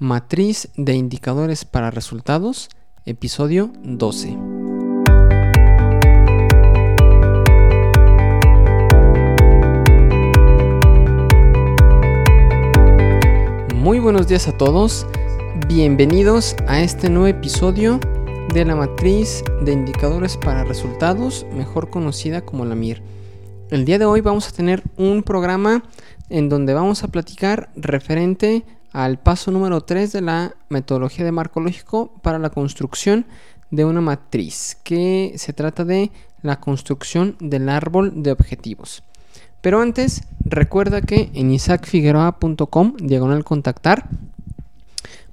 Matriz de indicadores para resultados, episodio 12. Muy buenos días a todos, bienvenidos a este nuevo episodio de la matriz de indicadores para resultados, mejor conocida como la MIR. El día de hoy vamos a tener un programa en donde vamos a platicar referente al paso número 3 de la metodología de marco lógico para la construcción de una matriz, que se trata de la construcción del árbol de objetivos. Pero antes, recuerda que en isaacfigueroa.com, diagonal contactar,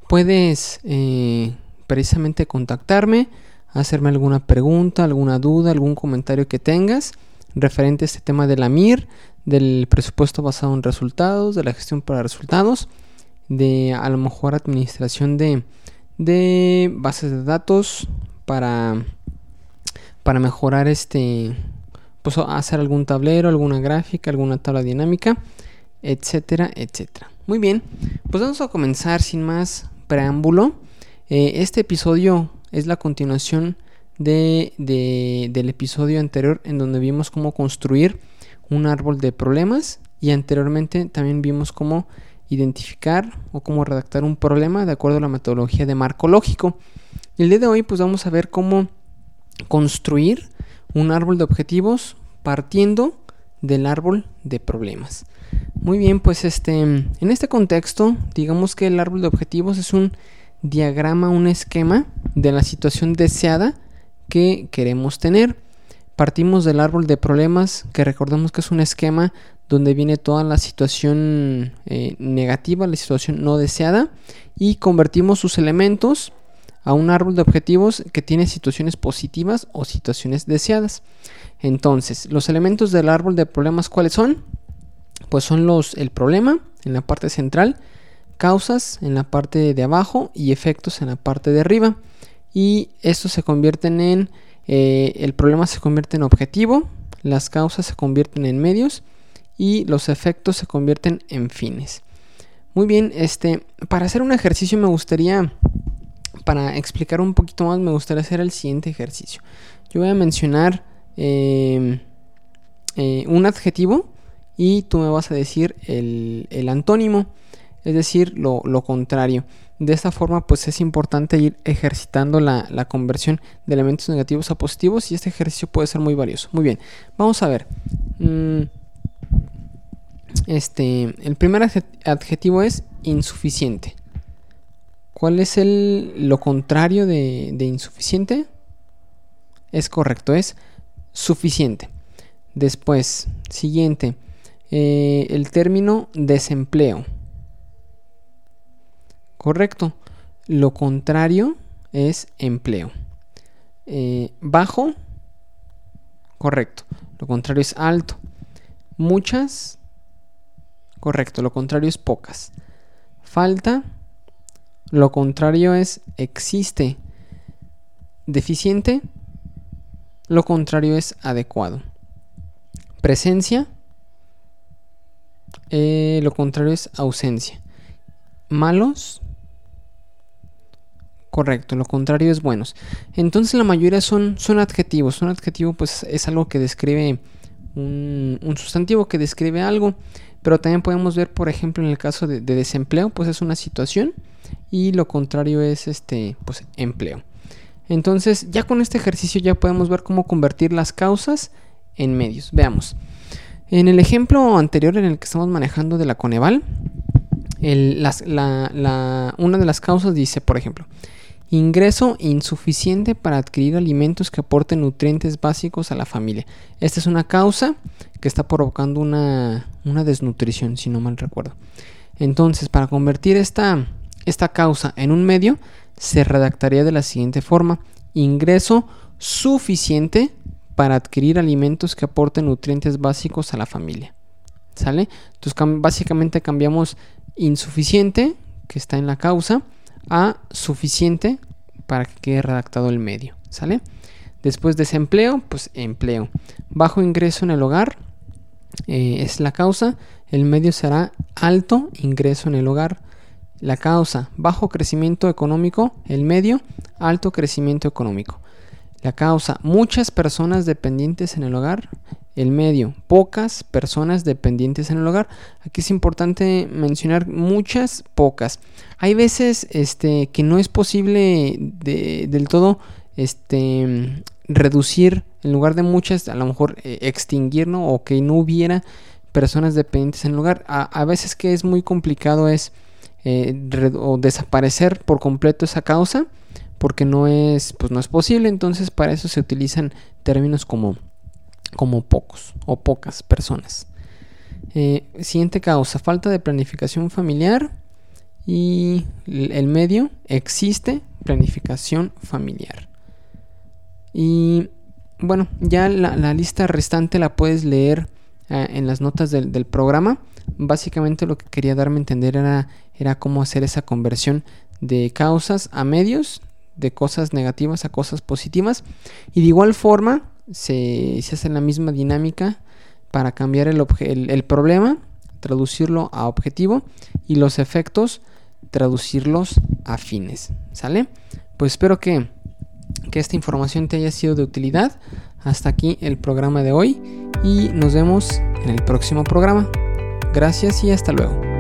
puedes eh, precisamente contactarme, hacerme alguna pregunta, alguna duda, algún comentario que tengas referente a este tema de la MIR, del presupuesto basado en resultados, de la gestión para resultados de a lo mejor administración de, de bases de datos para, para mejorar este, pues hacer algún tablero, alguna gráfica, alguna tabla dinámica, etcétera, etcétera. Muy bien, pues vamos a comenzar sin más preámbulo. Eh, este episodio es la continuación de, de, del episodio anterior en donde vimos cómo construir un árbol de problemas y anteriormente también vimos cómo identificar o cómo redactar un problema de acuerdo a la metodología de marco lógico. El día de hoy pues vamos a ver cómo construir un árbol de objetivos partiendo del árbol de problemas. Muy bien, pues este en este contexto, digamos que el árbol de objetivos es un diagrama, un esquema de la situación deseada que queremos tener. Partimos del árbol de problemas, que recordemos que es un esquema donde viene toda la situación eh, negativa, la situación no deseada, y convertimos sus elementos a un árbol de objetivos que tiene situaciones positivas o situaciones deseadas. Entonces, los elementos del árbol de problemas, ¿cuáles son? Pues son los el problema en la parte central, causas en la parte de abajo y efectos en la parte de arriba. Y estos se convierten en, eh, el problema se convierte en objetivo, las causas se convierten en medios y los efectos se convierten en fines. Muy bien, este, para hacer un ejercicio me gustaría, para explicar un poquito más, me gustaría hacer el siguiente ejercicio. Yo voy a mencionar em, eh, un adjetivo y tú me vas a decir el, antónimo, es decir, lo, contrario. De esta forma, pues es importante ir ejercitando la, conversión de elementos negativos a positivos y este ejercicio puede ser muy valioso. Muy bien, vamos a ver. Mm, este, el primer adjetivo es insuficiente. ¿Cuál es el, lo contrario de, insuficiente? Es correcto, es suficiente. Después, siguiente, eh, el término desempleo. Correcto. Lo contrario es empleo. Eh, bajo, correcto. Lo contrario es alto. Muchas, Correcto, lo contrario es pocas. Falta, lo contrario es existe. Deficiente, lo contrario es adecuado. Presencia, eh, lo contrario es ausencia. Malos, correcto, lo contrario es buenos. Entonces la mayoría son, son adjetivos. Un adjetivo pues es algo que describe un, un sustantivo que describe algo. Pero también podemos ver, por ejemplo, en el caso de, desempleo, pues es una situación y lo contrario es este, pues empleo. Entonces, ya con este ejercicio ya podemos ver cómo convertir las causas en medios. Veamos. En el ejemplo anterior en el que estamos manejando de la Coneval, una de las causas dice, por ejemplo, Ingreso insuficiente para adquirir alimentos que aporten nutrientes básicos a la familia. Esta es una causa que está provocando una, desnutrición, si no mal recuerdo. Entonces, para convertir esta, esta causa en un medio, se redactaría de la siguiente forma. Ingreso suficiente para adquirir alimentos que aporten nutrientes básicos a la familia. ¿Sale? Entonces, básicamente cambiamos insuficiente, que está en la causa, a suficiente para que quede redactado el medio, ¿sale? Después desempleo, pues empleo. Bajo ingreso en el hogar eh, es la causa. El medio será alto ingreso en el hogar. La causa, bajo crecimiento económico. El medio, alto crecimiento económico. La causa, muchas personas dependientes en el hogar. El medio, pocas personas dependientes en el hogar. Aquí es importante mencionar muchas, pocas. Hay veces este, que no es posible del todo este, reducir, en lugar de muchas, a lo mejor eh, extinguir. O que no hubiera personas dependientes en el hogar. A, veces que es muy complicado es eh, desaparecer por completo esa causa porque no es, pues no es posible, entonces para eso se utilizan términos como, como pocos o pocas personas. Eh, siguiente causa, falta de planificación familiar y el medio, existe planificación familiar. Y bueno, ya la, lista restante la puedes leer eh, en las notas del, del, programa. Básicamente lo que quería darme a entender era, era cómo hacer esa conversión de causas a medios de cosas negativas a cosas positivas. Y de igual forma se, hace la misma dinámica para cambiar el, el, problema, traducirlo a objetivo y los efectos, traducirlos a fines. ¿Sale? Pues espero que, que esta información te haya sido de utilidad. Hasta aquí el programa de hoy y nos vemos en el próximo programa. Gracias y hasta luego.